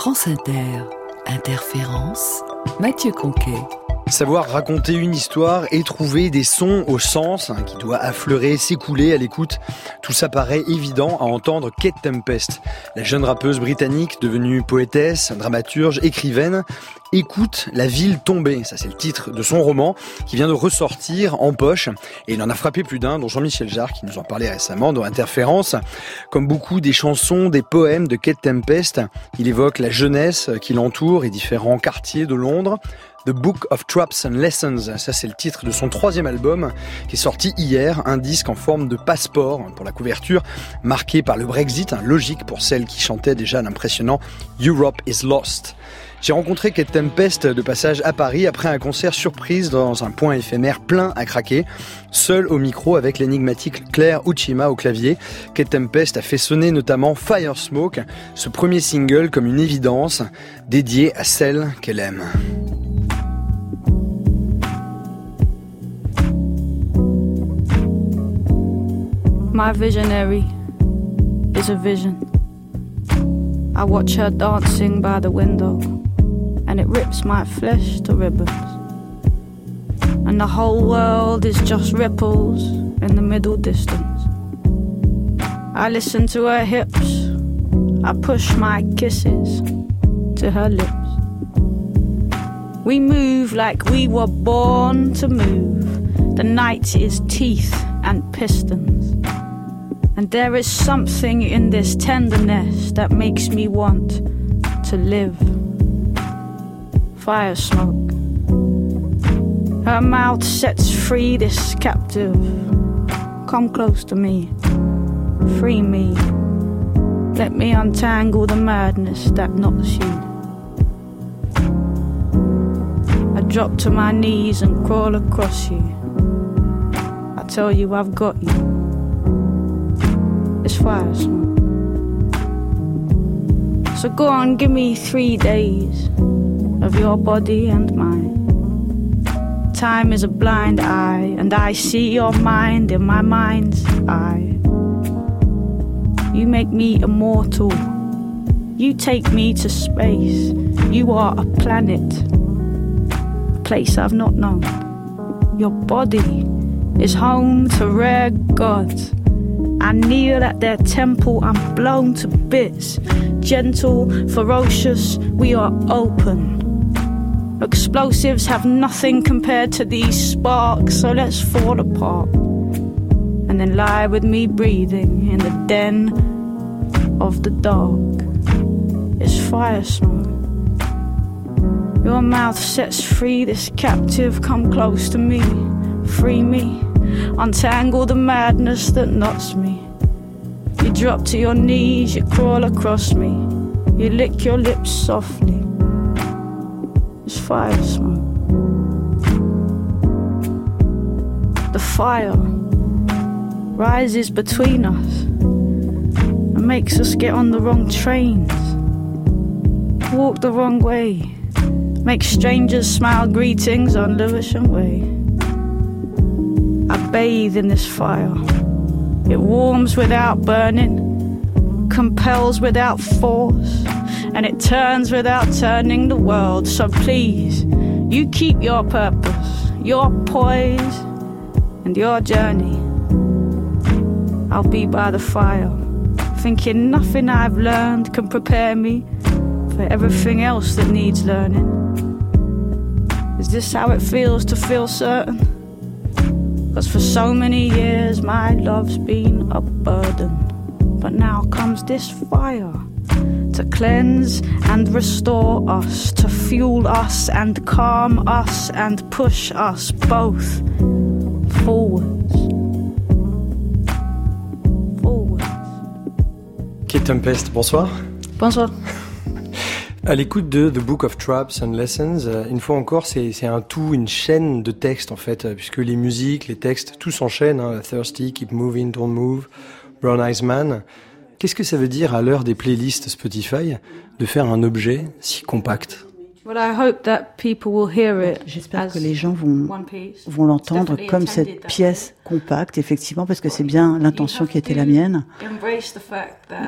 France Inter, Interférence, Mathieu Conquet. Savoir raconter une histoire et trouver des sons au sens hein, qui doit affleurer, s'écouler à l'écoute, tout ça paraît évident à entendre Kate Tempest, la jeune rappeuse britannique devenue poétesse, dramaturge, écrivaine, écoute La ville tombée. Ça, c'est le titre de son roman qui vient de ressortir en poche. Et il en a frappé plus d'un, dont Jean-Michel Jarre, qui nous en parlait récemment dans Interférence. Comme beaucoup des chansons, des poèmes de Kate Tempest, il évoque la jeunesse qui l'entoure et différents quartiers de Londres. The Book of Traps and Lessons, ça c'est le titre de son troisième album qui est sorti hier, un disque en forme de passeport pour la couverture, marqué par le Brexit, logique pour celle qui chantait déjà l'impressionnant Europe is Lost. J'ai rencontré Kate Tempest de passage à Paris après un concert surprise dans un point éphémère plein à craquer. Seul au micro avec l'énigmatique Claire Uchima au clavier, Kate Tempest a fait sonner notamment Fire Smoke, ce premier single comme une évidence dédié à celle qu'elle aime. My visionary is a vision. I watch her dancing by the window, and it rips my flesh to ribbons. And the whole world is just ripples in the middle distance. I listen to her hips, I push my kisses to her lips. We move like we were born to move. The night is teeth and pistons. And there is something in this tenderness that makes me want to live. Fire smoke. Her mouth sets free this captive. Come close to me. Free me. Let me untangle the madness that knots you. I drop to my knees and crawl across you. I tell you I've got you fire smoke. So go on, give me three days of your body and mine. Time is a blind eye, and I see your mind in my mind's eye. You make me immortal. You take me to space. You are a planet, a place I've not known. Your body is home to rare gods I kneel at their temple, I'm blown to bits. Gentle, ferocious, we are open. Explosives have nothing compared to these sparks, so let's fall apart. And then lie with me breathing in the den of the dark. It's fire smoke. Your mouth sets free this captive, come close to me, free me. Untangle the madness that knots me. You drop to your knees, you crawl across me. You lick your lips softly. It's fire smoke. The fire rises between us and makes us get on the wrong trains, walk the wrong way, make strangers smile greetings on Lewisham Way. Bathe in this fire. It warms without burning, compels without force, and it turns without turning the world. So please, you keep your purpose, your poise, and your journey. I'll be by the fire, thinking nothing I've learned can prepare me for everything else that needs learning. Is this how it feels to feel certain? Cause for so many years my love's been a burden. But now comes this fire to cleanse and restore us, to fuel us and calm us and push us both forwards. Forwards. Kate Tempest, bonsoir. Bonsoir. À l'écoute de The Book of Traps and Lessons, euh, une fois encore, c'est un tout, une chaîne de textes en fait, euh, puisque les musiques, les textes, tout s'enchaîne. Hein, Thirsty, Keep Moving, Don't Move, Brown Eyes Man. Qu'est-ce que ça veut dire à l'heure des playlists Spotify de faire un objet si compact? J'espère que les gens vont, vont l'entendre comme cette pièce compacte, effectivement, parce que c'est bien l'intention qui était la mienne.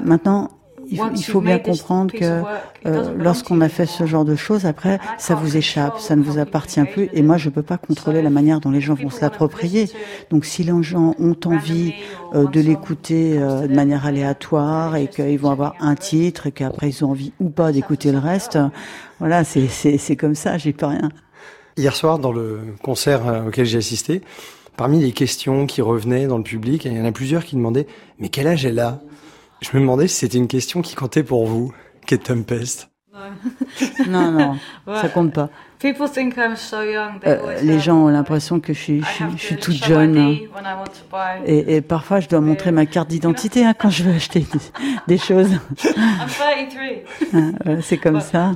Maintenant, il faut bien comprendre que euh, lorsqu'on a fait ce genre de choses, après, ça vous échappe, ça ne vous appartient plus. Et moi, je ne peux pas contrôler la manière dont les gens vont se l'approprier. Donc, si les gens ont envie euh, de l'écouter euh, de manière aléatoire et qu'ils vont avoir un titre et qu'après ils ont envie ou pas d'écouter le reste, voilà, c'est comme ça, j'ai pas rien. Hier soir, dans le concert auquel j'ai assisté, parmi les questions qui revenaient dans le public, il y en a plusieurs qui demandaient « Mais quel âge elle a ?» Je me demandais si c'était une question qui comptait pour vous, Kate Tempest. non, non, ça compte pas. Euh, les gens ont l'impression que je suis, je, suis toute jeune. Hein. Et, parfois, je dois montrer ma carte d'identité hein, quand je veux acheter des, choses. Ah, c'est comme ça.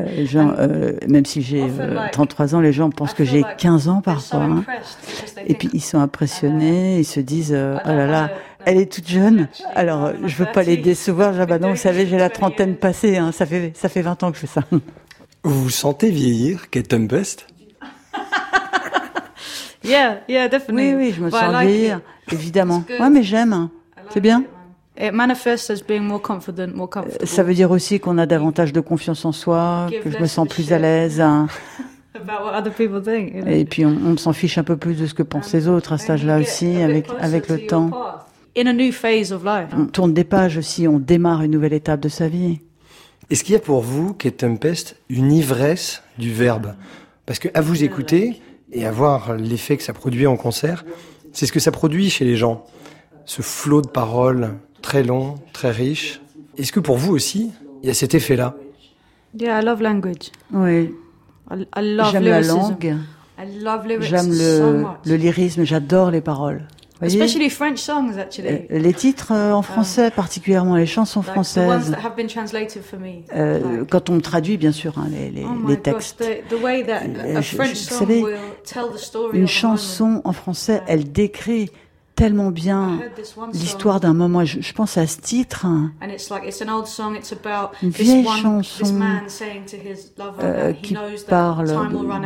Euh, gens, euh, même si j'ai 33 ans, les gens pensent que j'ai 15 ans parfois. Hein. Et puis, ils sont impressionnés, ils se disent, oh là là, elle est toute jeune. Alors, je veux pas les décevoir. Ah bah non, vous savez, j'ai la trentaine passée. Hein. Ça fait ça fait 20 ans que je fais ça. Vous vous sentez vieillir, Kate Tempest Yeah, yeah, definitely. Oui, oui, je me sens vieillir, évidemment. Ouais, mais j'aime. C'est bien. It manifests as being more confident, more comfortable. Ça veut dire aussi qu'on a davantage de confiance en soi, que je me sens plus à l'aise. Hein. Et puis on, on s'en fiche un peu plus de ce que pensent les autres à cet âge-là aussi, avec, avec le temps. On tourne des pages aussi, on démarre une nouvelle étape de sa vie. Est-ce qu'il y a pour vous, Kate Tempest, une ivresse du verbe? Parce que à vous écouter et à voir l'effet que ça produit en concert, c'est ce que ça produit chez les gens. Ce flot de paroles très long, très riche. Est-ce que pour vous aussi, il y a cet effet-là? Yeah, I love language. Oui. J'aime la langue. J'aime le, le lyrisme, j'adore les paroles. Especially French songs, actually. Euh, les titres euh, en um, français, particulièrement les chansons françaises. Euh, quand on traduit, bien sûr, hein, les, les, oh les textes. vous savez, une chanson en français, elle décrit tellement bien l'histoire d'un moment. Je, je, pense à ce titre, hein. une vieille chanson euh, qui parle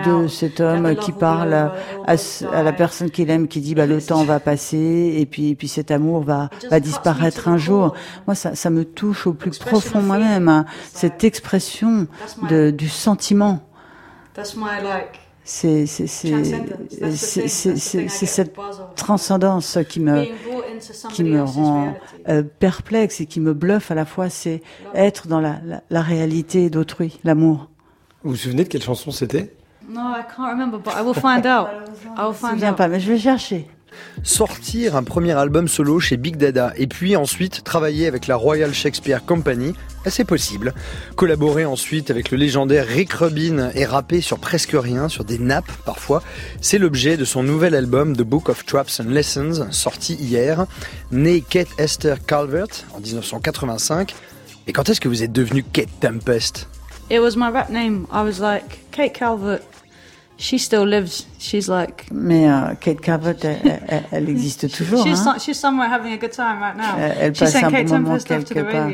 de, cet homme qui parle à, à, la personne qu'il aime, qui dit bah, le temps va passer et puis, et puis cet amour va, va disparaître un jour. Moi, ça, ça me touche au plus profond moi-même, hein. cette expression de, du sentiment c'est cette transcendance qui me qui me rend euh, perplexe et qui me bluffe à la fois. C'est être dans la, la, la réalité d'autrui, l'amour. Vous vous souvenez de quelle chanson c'était? Non, I can't remember, but I will find out. I will find out. pas, mais je vais chercher sortir un premier album solo chez Big Dada et puis ensuite travailler avec la Royal Shakespeare Company, c'est possible. Collaborer ensuite avec le légendaire Rick Rubin et rapper sur presque rien, sur des nappes parfois, c'est l'objet de son nouvel album The Book of Traps and Lessons, sorti hier. Né Kate Esther Calvert en 1985. Et quand est-ce que vous êtes devenu Kate Tempest? It was my rap name. I was like, Kate Calvert, she still lives. She's like. Mais uh, Kate Calvert, elle, elle, existe toujours. She's, hein? she's somewhere having a good time right now. Elle, elle passe un bon moment quelque part.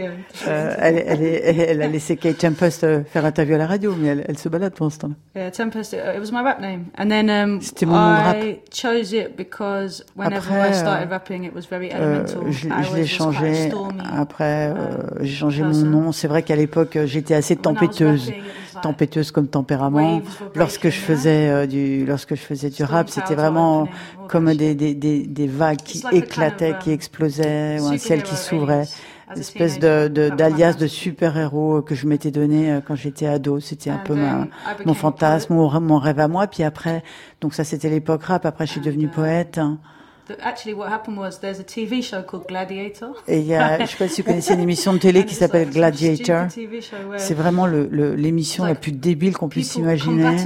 Euh, elle, elle, elle, a laissé Kate Tempest euh, faire interview à la radio, mais elle, elle se balade pour l'instant. Yeah, Tempest. It was my rap name, and then um, C'était mon nom de rap. I chose it because whenever Après, I started rapping, it was very euh, elemental. Euh, je, je l'ai changé. Après, euh, j'ai changé mon nom. C'est vrai qu'à l'époque, j'étais assez tempêteuse, tempêteuse comme tempérament. Lorsque je faisais euh, du, lorsque je faisais du rap, c'était vraiment comme des, des, des, des vagues qui éclataient, qui explosaient, ou un ciel qui s'ouvrait. Une espèce de, d'alias de, super-héros que je m'étais donné euh, quand j'étais ado. C'était un peu ma, mon fantasme, mon rêve à moi. Puis après, donc ça c'était l'époque rap. Après, je suis devenue poète. Actually, what happened was there's a TV show called Gladiator. Et il y a, je sais pas si vous connaissez une émission de télé qui s'appelle Gladiator. C'est vraiment l'émission le, la plus débile qu'on puisse imaginer,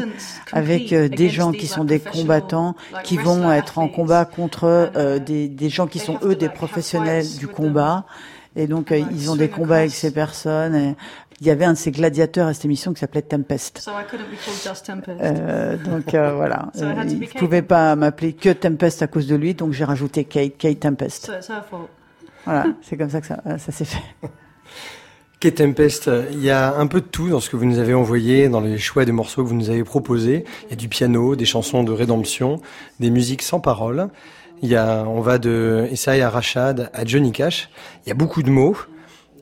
avec euh, des gens qui sont des combattants, qui vont être en combat contre euh, des, des gens qui sont eux des professionnels du combat. Et donc, euh, ils ont des combats avec ces personnes. Et il y avait un de ces gladiateurs à cette émission qui s'appelait Tempest. Euh, donc euh, voilà, so il ne pouvait pas m'appeler que Tempest à cause de lui, donc j'ai rajouté Kate, Kate Tempest. voilà, c'est comme ça que ça, ça s'est fait. Kate Tempest, il y a un peu de tout dans ce que vous nous avez envoyé, dans les choix des morceaux que vous nous avez proposés. Il y a du piano, des chansons de rédemption, des musiques sans paroles. Il y a, on va de Isaiah Rashad à Johnny Cash. Il y a beaucoup de mots.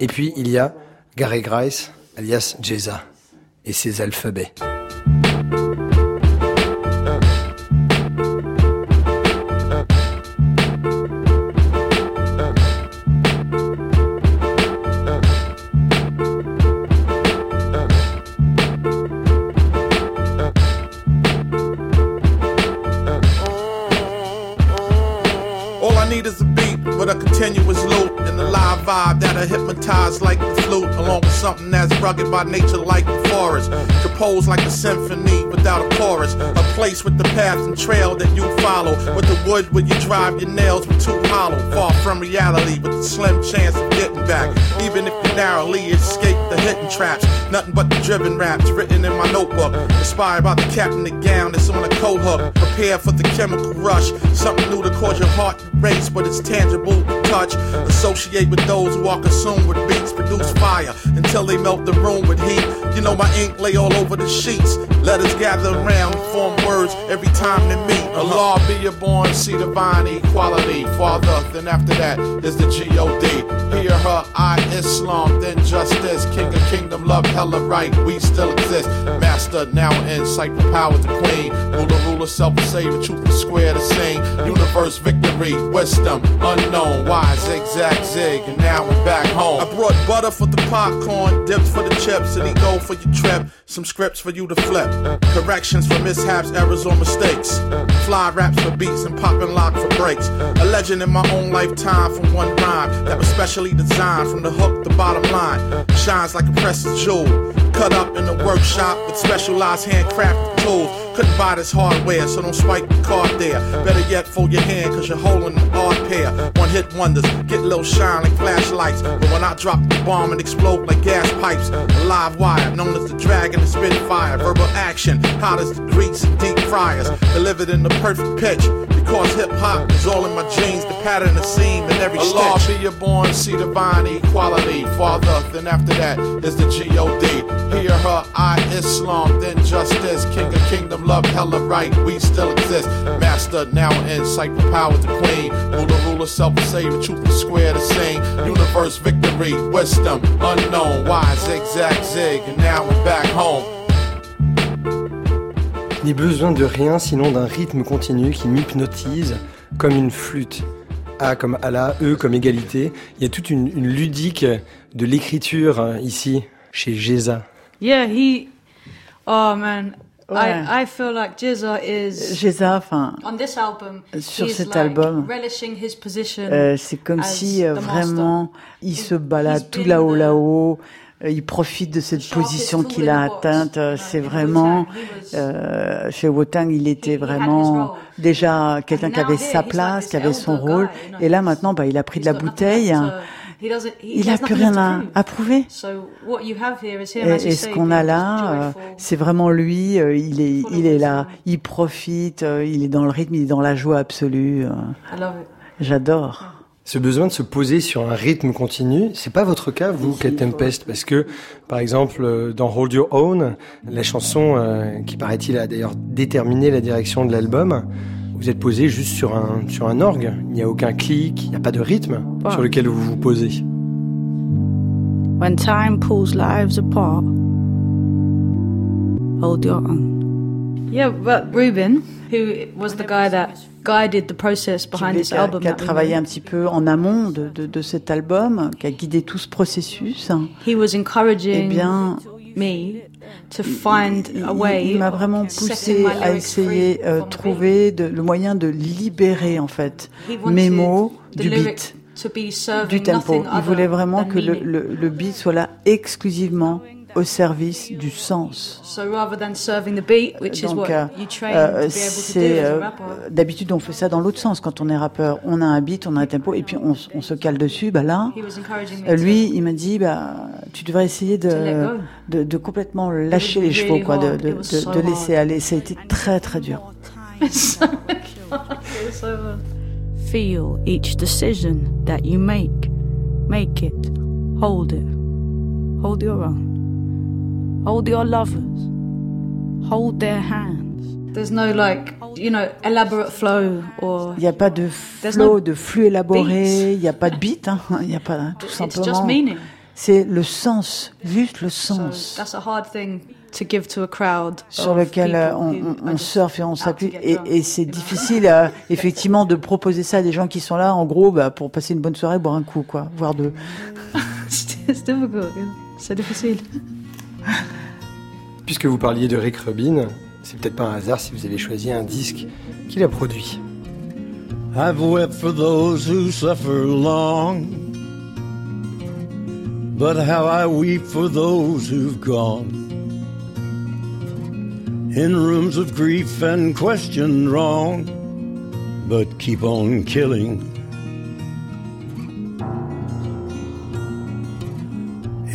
Et puis il y a Gary Grice, alias Jeza, et ses alphabets. Hypnotized like the flute, along with something that's rugged by nature like the forest. Uh. Composed like a symphony without a chorus. A place with the path and trail that you follow. With the wood where you drive your nails with too hollow. Far from reality with a slim chance of getting back. Even if you narrowly escape the hidden traps. Nothing but the driven raps written in my notebook. Inspired by the captain the gown that's on a coat hook. Prepare for the chemical rush. Something new to cause your heart to race, but it's tangible touch. Associate with those who are consumed with beats, produce fire until they melt the room with heat. You know my ink lay all over the sheets. Letters gather around, form words every time they meet. Allah uh-huh. be your born, see divine equality. Father, then after that is the G-O-D. Hear her, I Islam, then justice. King of kingdom, love, hella right, we still exist. Uh-huh. Master, now in sight, for power the queen. Ruler, ruler, self savior, truth is square to sing. Uh-huh. Universe, victory, wisdom, unknown, wise, zigzag, zig, and now we're back home. I brought butter for the popcorn, dips for the chips, and he go for your trip. Some scripts for you to flip. Corrections for mishaps, errors, or mistakes. Fly raps for beats and popping lock for breaks. A legend in my own lifetime from one rhyme that was specially designed from the hook to bottom line. Shines like a precious jewel. Cut up in the workshop with specialized handcrafted tools. Couldn't buy this hardware, so don't swipe the card there. Better yet, fold your hand, cause you're holding an odd pair. One hit wonders, get little shine like flashlights. But when I drop the bomb and explode like gas pipes, a live wire, known as the dragon and spitfire. Verbal action, hot as the grease and deep fryers. Delivered in the perfect pitch. Because hip hop is all in my genes, the pattern, the seam, and every Allah stitch. be your born, see divine equality. Father, then after that is the G-O-D. Hear her, I Islam, then justice. King of kingdom, love hella right, we still exist. Master now in sight for power to queen. Rule Ruler, ruler, self savior, truth is square the same. Universe, victory, wisdom, unknown, wise, zigzag, zig, and now we're back home. Ni besoin de rien sinon d'un rythme continu qui m'hypnotise comme une flûte. A comme Allah, E comme égalité. Il y a toute une, une ludique de l'écriture hein, ici, chez Geza. Yeah, he. Oh man, I, I feel like Jeza is Jeza, enfin, on this album, sur cet like album, euh, c'est comme si euh, vraiment il se balade tout là-haut, là-haut. Euh, il profite de cette position qu'il a atteinte. C'est vraiment euh, chez Wotang, il était vraiment déjà quelqu'un qui avait sa place, qui avait son rôle. Et là maintenant, bah, il a pris de la bouteille. Il n'a plus rien à, prouver. Et, ce qu'on a là, euh, c'est vraiment lui. Euh, il est, il est là. Il profite. Euh, il est dans le rythme. Il est dans la joie absolue. J'adore. Ce besoin de se poser sur un rythme continu, c'est pas votre cas, vous, Kate Tempest, parce que, par exemple, dans Hold Your Own, la chanson qui paraît-il a d'ailleurs déterminé la direction de l'album, vous êtes posé juste sur un, sur un orgue. Il n'y a aucun clic, il n'y a pas de rythme sur lequel vous vous posez. When time pulls lives apart, hold your own. Yeah, but Ruben, who was the guy that guided the process behind this album, qui a travaillé un petit peu en amont de, de, de, cet album, qui a guidé tout ce processus. He was encouraging eh bien, me to find a way il m'a vraiment poussé à essayer de euh, trouver de, le moyen de libérer en fait mes mots du beat du tempo. Il voulait vraiment que le, le, le beat soit là exclusivement au service du sens. Donc, c'est d'habitude on fait ça dans l'autre sens. Quand on est rappeur, on a un beat, on a un tempo, et puis on, on se cale dessus. Bah là, euh, lui, il m'a dit, bah, tu devrais essayer de, de, de complètement lâcher les chevaux, quoi, de, de, de, laisser aller. Ça a été très très dur. Feel each decision that you make. Make it. Hold it. Hold your own. Hold your lovers. Hold their hands. There's no like you know, elaborate flow or. Il n'y a pas de flow, de flux élaboré. Il n'y a pas de beat. Hein. Il n'y a pas tout simplement. It's just meaning. C'est le sens, juste le sens. So that's a hard thing to give to a crowd sur lequel euh, on, on, surfe et on s'appuie. Et, et c'est difficile, euh, effectivement, de proposer ça à des gens qui sont là, en gros, bah, pour passer une bonne soirée, boire un coup, quoi, voire deux. c'est difficile. Puisque vous parliez de Rick Rubin, c'est peut-être pas un hasard si vous avez choisi un disque qu'il a produit. I've wept for those who suffer long, but how I weep for those who've gone. In rooms of grief and question wrong, but keep on killing.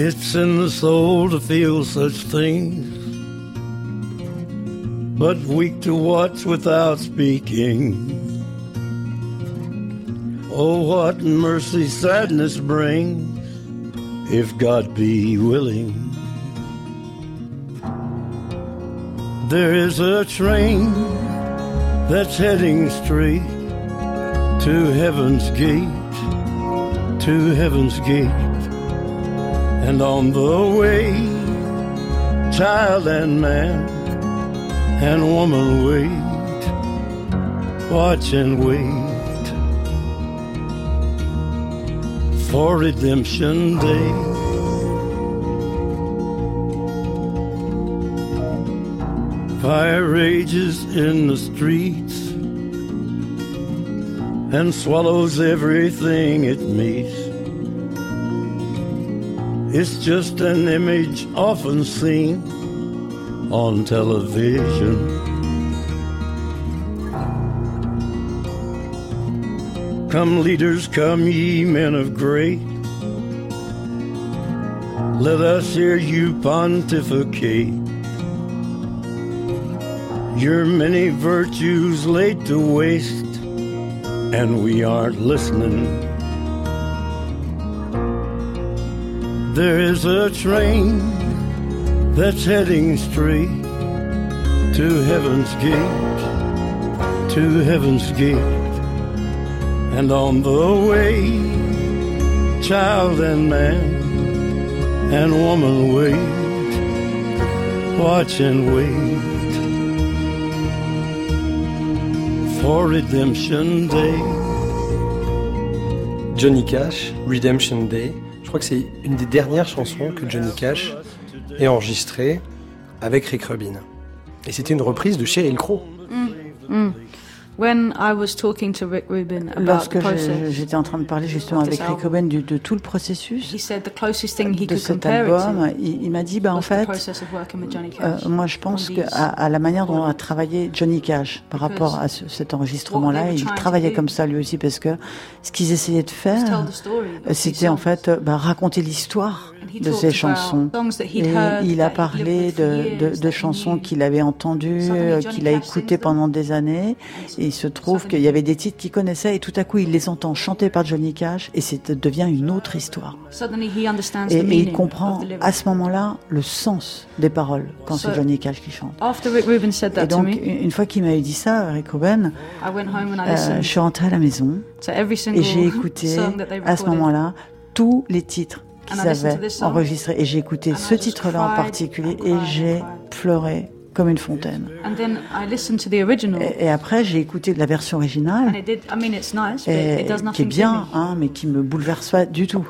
It's in the soul to feel such things but weak to watch without speaking. Oh, what mercy sadness brings, if God be willing. There is a train that's heading straight to heaven's gate, to heaven's gate. And on the way, child and man and woman wait, watch and wait for redemption day. Fire rages in the streets and swallows everything it meets. It's just an image often seen on television. Come, leaders, come, ye men of great. Let us hear you pontificate. Your many virtues laid to waste, and we aren't listening. There is a train that's heading straight to heaven's gate, to heaven's gate. And on the way, child and man and woman wait, watch and wait for Redemption Day. Johnny Cash, Redemption Day. Je crois que c'est une des dernières chansons que Johnny Cash et enregistré avec Rick Rubin. Et c'était une reprise de Sheryl Crow. Mm. Mm. When I was talking to Rick Rubin about Lorsque j'étais en train de parler justement avec Rick Rubin de tout le processus he said the closest thing he de cet album, il, il m'a dit bah en fait, euh, moi je pense que à, à, la manière dont a travaillé Johnny Cash par rapport à ce, cet enregistrement-là, il travaillait comme ça lui aussi parce que ce qu'ils essayaient de faire, c'était en fait bah, raconter l'histoire de ses chansons. Et il a parlé de, de, de chansons qu'il avait entendues, euh, qu'il a écoutées pendant des années. Et il se trouve qu'il y avait des titres qu'il connaissait et tout à coup il les entend chanter par Johnny Cash et ça devient une autre histoire. Et, et il comprend à ce moment-là le sens des paroles quand c'est Johnny Cash qui chante. Et donc une fois qu'il m'avait dit ça, Rick Rubin, euh, je suis rentrée à la maison et j'ai écouté à ce moment-là tous les titres qu'ils avaient enregistrés. Et j'ai écouté ce titre-là en particulier et j'ai pleuré comme une fontaine. Et, après, j'ai écouté la version originale, et, qui est bien, hein, mais qui me bouleverse pas du tout.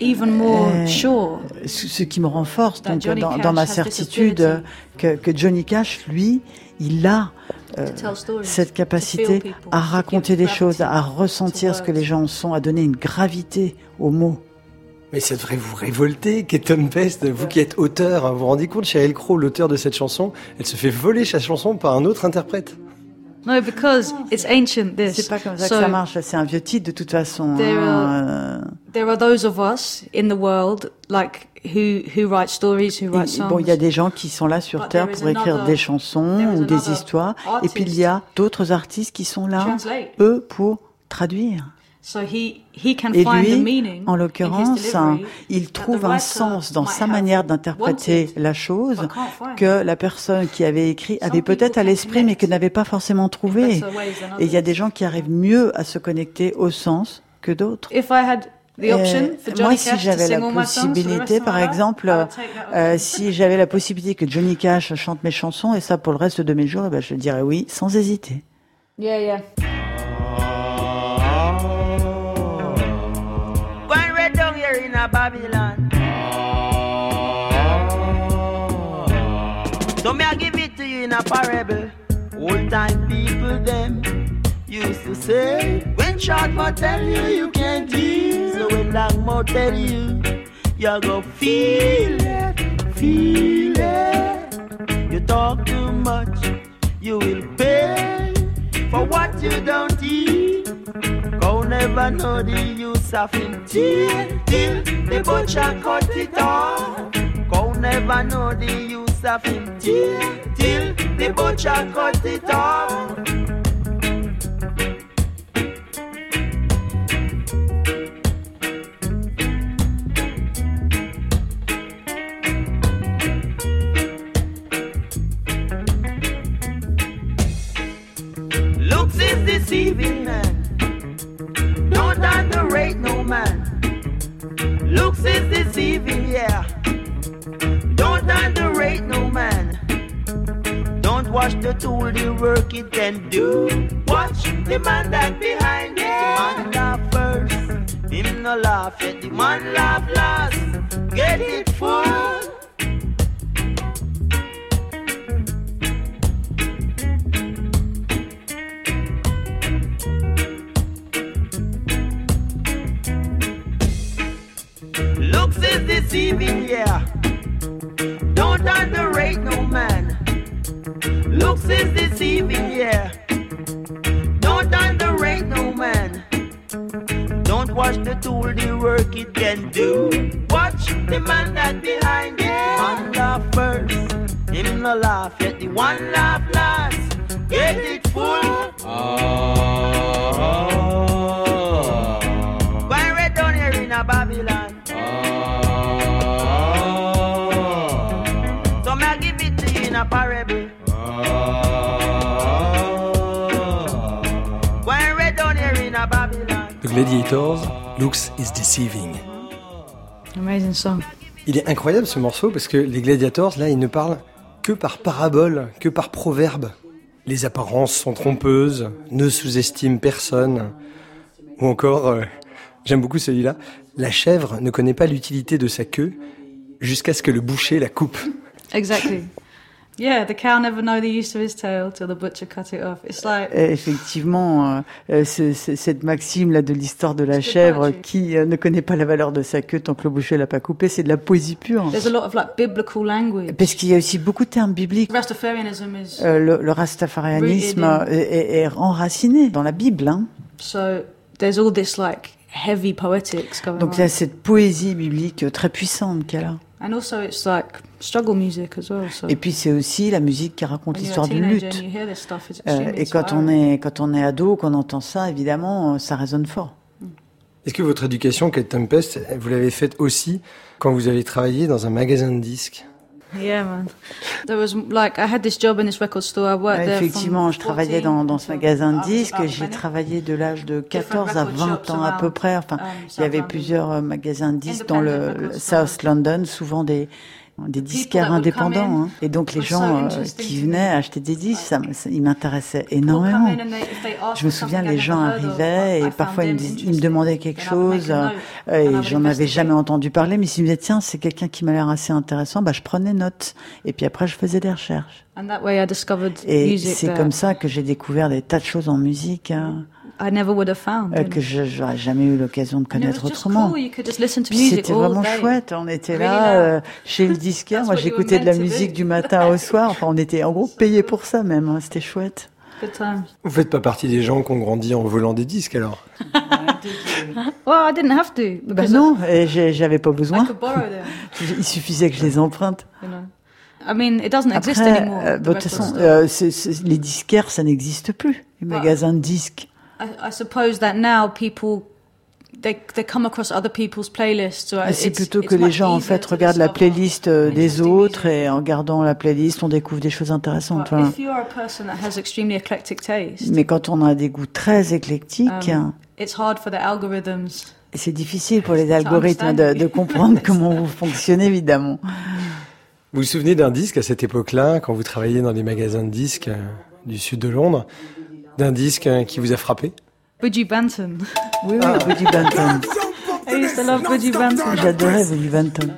Even more sure ce qui me renforce donc, dans, dans, ma certitude que, que, Johnny Cash, lui, il a euh, cette capacité à raconter des choses, à ressentir ce que les gens sont, à donner une gravité aux mots. Mais ça devrait vous révolter, Tom Pest, vous qui êtes auteur. Hein, vous vous rendez compte, Sheryl Crow, l'auteur de cette chanson, elle se fait voler sa chanson par un autre interprète. No, because it's ancient. This. C'est pas comme ça que ça marche. C'est un vieux titre de toute façon. There, are, there are those of us in the world like who who write stories, who write songs. Bon, il y a des gens qui sont là sur terre pour écrire des chansons ou des histoires, et puis il y a d'autres artistes qui sont là, eux, pour traduire. Et lui, en l'occurrence, il trouve un sens dans sa manière d'interpréter la chose que la personne qui avait écrit avait peut-être à l'esprit mais que n'avait pas forcément trouvé. Et il y a des gens qui arrivent mieux à se connecter au sens que d'autres. moi, si j'avais la possibilité, par exemple, euh, si j'avais la possibilité que Johnny Cash chante mes chansons, et ça pour le reste de mes jours, eh ben, je dirais oui, sans hésiter. Yeah, yeah. Babylon. So me I give it to you in a parable. Old time people them used to say, when short mouth tell you you can't do, so when long mouth tell you, you go feel it, feel it. You talk too much, you will pay for what you don't eat. Go never know the use of him till, till the butcher cut it off. Go never know the use of him till, till the butcher cut it off. deceiving Watch the tool, the work it can do. Watch the man that behind it. The man laugh first, him no laugh yet. The man laugh last. Get it full. Looks is deceiving, yeah. Is deceiving, yeah. Don't underrate no man. Don't watch the tool, the work it can do. Watch the man that behind it. One laugh first, him no laugh yet. The one laugh last. Get it full. Ah. Gladiators, Looks is Deceiving. Amazing song. Il est incroyable ce morceau parce que les Gladiators, là, ils ne parlent que par parabole, que par proverbe. Les apparences sont trompeuses, ne sous-estime personne. Ou encore, euh, j'aime beaucoup celui-là, la chèvre ne connaît pas l'utilité de sa queue jusqu'à ce que le boucher la coupe. Exactly. Yeah, the cow never know the use of his tail till the butcher cut it off. It's like euh, effectivement euh, euh cette maxime là de l'histoire de la chèvre qui euh, ne connaît pas la valeur de sa queue tant que le boucher l'a pas coupée, c'est de la poésie pure. There's a lot of like biblical language. Parce qu'il y a aussi beaucoup de termes bibliques. Rastafarianism is le, le, rastafarianisme est, est, enraciné dans la Bible. Hein. So there's all this like heavy poetics going Donc il y a cette poésie biblique très puissante qu'elle a. And also it's like struggle music as well. So. Et puis c'est aussi la musique qui raconte l'histoire d'une lutte. Euh, et quand on est quand on est ado, qu'on entend ça, évidemment, ça résonne fort. Est-ce que votre éducation, Kate Tempest, vous l'avez faite aussi quand vous avez travaillé dans un magasin de disques? Yeah, man. There was like I had this job in this record store. I worked there Effectivement, je travaillais dans, dans ce magasin de disques. J'ai travaillé de l'âge de 14 à 20 ans à peu près. Enfin, il y avait plusieurs euh, magasins de disques dans le South London, souvent des des disquaires indépendants. Hein. Et donc les gens euh, qui venaient acheter des disques, ça, ils m'intéressaient énormément. Je me souviens, les gens arrivaient et parfois ils me, ils me demandaient quelque chose euh, et j'en avais jamais entendu parler, mais s'ils me disaient tiens c'est quelqu'un qui m'a l'air assez intéressant, bah je prenais note et puis après je faisais des recherches. Et c'est comme ça que j'ai découvert des tas de choses en musique. Hein. I never would have found. Euh, que je n'aurais jamais eu l'occasion de connaître autrement. C'était vraiment chouette. On était là euh, chez le disquaire. Moi, j'écoutais de la musique du matin au soir. Enfin, on était en gros payé pour ça même. Hein. C'était chouette. Vous faites pas partie des gens qui ont grandi en volant des disques alors? Well, I didn't have to. Ben non, j'avais pas besoin. Il suffisait que je les emprunte. I mean, it doesn't exist Après, anymore. Euh, de toute façon, euh, les disquaires, ça n'existe plus. Les magasins de disques. I, I suppose that now people c'est plutôt que les gens en fait regardent la playlist euh, des autres et en regardant la playlist, on découvre des choses intéressantes. Mais quand on a des goûts très éclectiques, um, c'est difficile pour les algorithmes de, de comprendre comment vous fonctionnez évidemment. Vous vous souvenez d'un disque à cette époque-là, quand vous travailliez dans des magasins de disques euh, du sud de Londres, d'un disque euh, qui vous a frappé Budgie Banton. Oui, oui, ah. Budgie Banton. I used to love Budgie Banton. J'adorais Budgie Banton.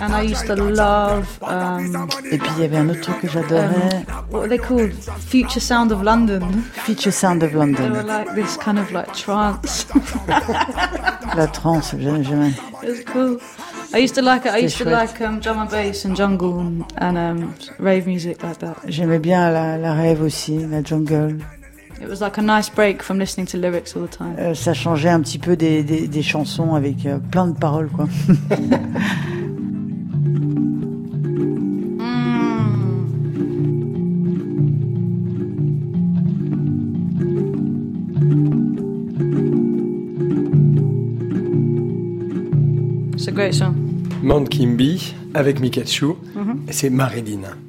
And I used to love. Um, Et puis il y avait un autre truc que j'adorais. Um, what were they called? Future Sound of London. Future Sound of London. They were like this kind of like trance. La trance, jamais, jamais. It was cool. I used to like. I used to like um, drum and bass and jungle and um, rave music like that. J'aimais bien la, la rave aussi, la jungle. It was like a nice break from listening to lyrics all the time. Euh, ça changeait un petit peu des, des, des chansons avec euh, plein de paroles, quoi. song. Mount Kimby avec Mikachu, mm -hmm. et c'est Marilyn.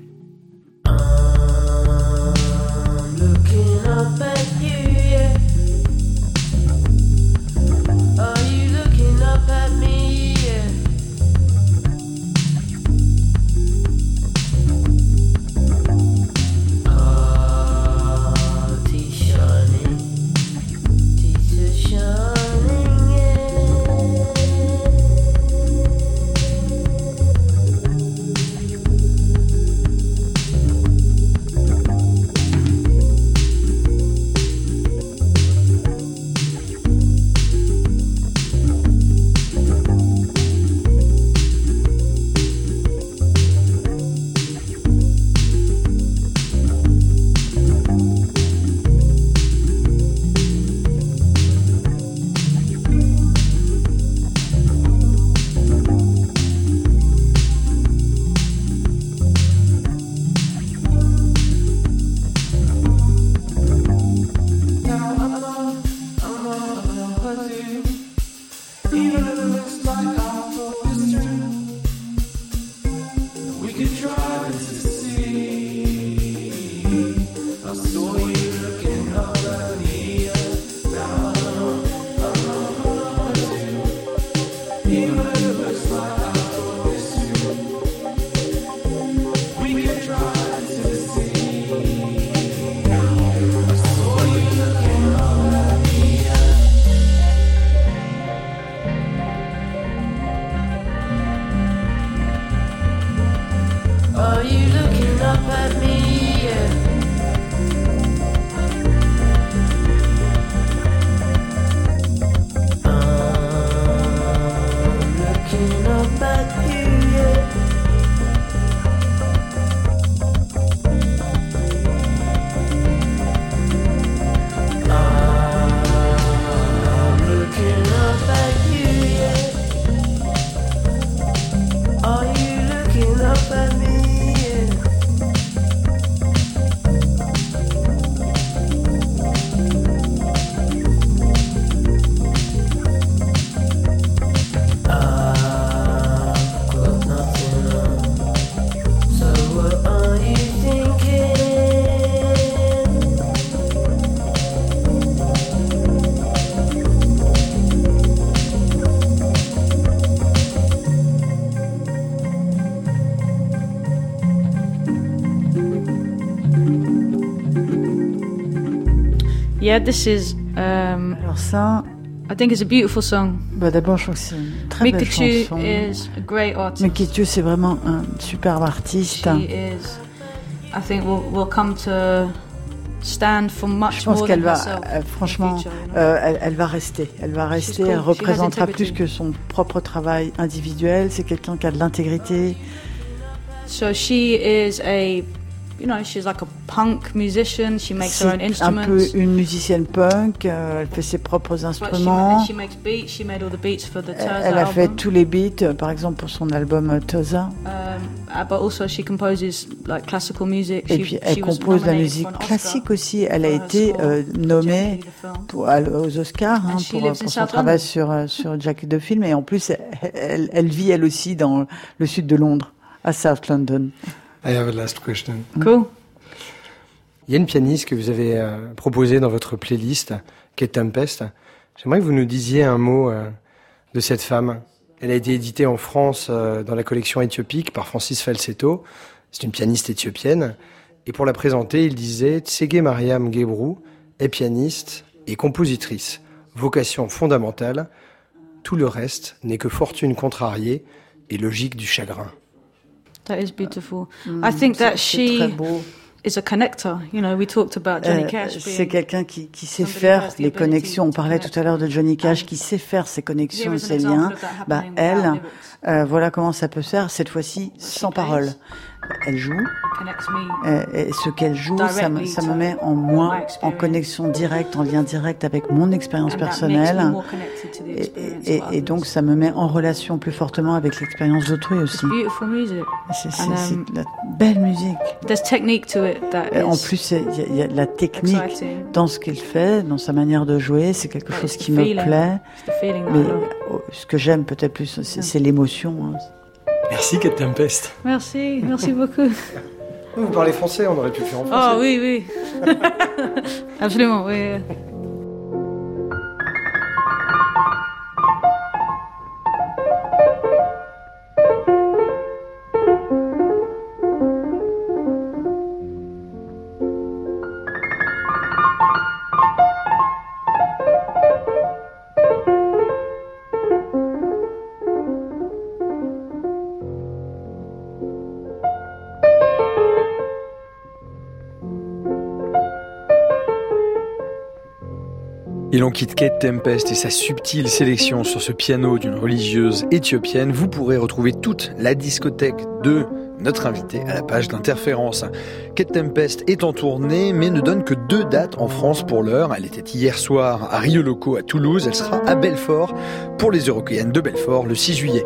Yeah, this is. Um, Alors ça. I think it's a beautiful song. Bah d'abord, je trouve que c'est une très belle chanson. is a great artist. Mikachu, c'est vraiment un superbe artiste. She is. I think we'll, we'll come to stand for much je pense qu'elle va, euh, franchement, euh, elle, elle, va rester. Elle va rester. Cool. Elle représentera plus que son propre travail individuel. C'est quelqu'un qui a de l'intégrité. So she is a you know, she's like a punk musician. She makes her own instruments. Un peu une musicienne punk. Euh, elle fait ses propres instruments. She, makes beats. She made all the beats for the Toza Elle a fait tous les beats, euh, par exemple pour son album euh, Toza. Um, uh, but also she composes like classical music. Et she, puis elle compose la musique classique aussi. Elle a été euh, nommée pour, aux Oscars hein, pour, pour son travail sur sur Jackie de film. Et en plus, elle, elle vit elle aussi dans le sud de Londres, à South London. I have a last question. Cool. Il y a une pianiste que vous avez euh, proposée dans votre playlist, Kate Tempest. J'aimerais que vous nous disiez un mot euh, de cette femme. Elle a été éditée en France euh, dans la collection éthiopique par Francis Falsetto. C'est une pianiste éthiopienne. Et pour la présenter, il disait Tsege Mariam Gebru est pianiste et compositrice. Vocation fondamentale. Tout le reste n'est que fortune contrariée et logique du chagrin. That is beautiful. Mm, I think that she is a connector. You know, we talked about Johnny euh, Cash. c'est quelqu'un qui, qui sait faire les connexions. On parlait tout à l'heure de Johnny Cash, qui sait faire ces connexions, ces liens. Bah, elle, euh, voilà comment ça peut se faire. Cette fois-ci, sans parole elle joue. Et, ce qu'elle joue, ça me, ça me met en moi, en connexion directe, en lien direct avec mon expérience personnelle. Et, et, donc, ça me met en relation plus fortement avec l'expérience d'autrui aussi. C'est um, de la belle musique. en plus, il y, a la technique dans ce qu'il fait, dans sa manière de jouer. C'est quelque chose qui me plaît. Mais ce que j'aime peut-être plus, c'est l'émotion. Hein. Merci Kate Tempest. Merci, merci beaucoup. Vous parlez français, on aurait pu faire en français. Ah oui, oui. Absolument, oui. Et l'on quitte Kate Tempest et sa subtile sélection sur ce piano d'une religieuse éthiopienne. Vous pourrez retrouver toute la discothèque de notre invité à la page d'interférence. Kate Tempest est en tournée mais ne donne que deux dates en France pour l'heure. Elle était hier soir à Rio Loco à Toulouse. Elle sera à Belfort pour les Européennes de Belfort le 6 juillet.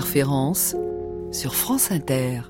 Interférence sur France Inter.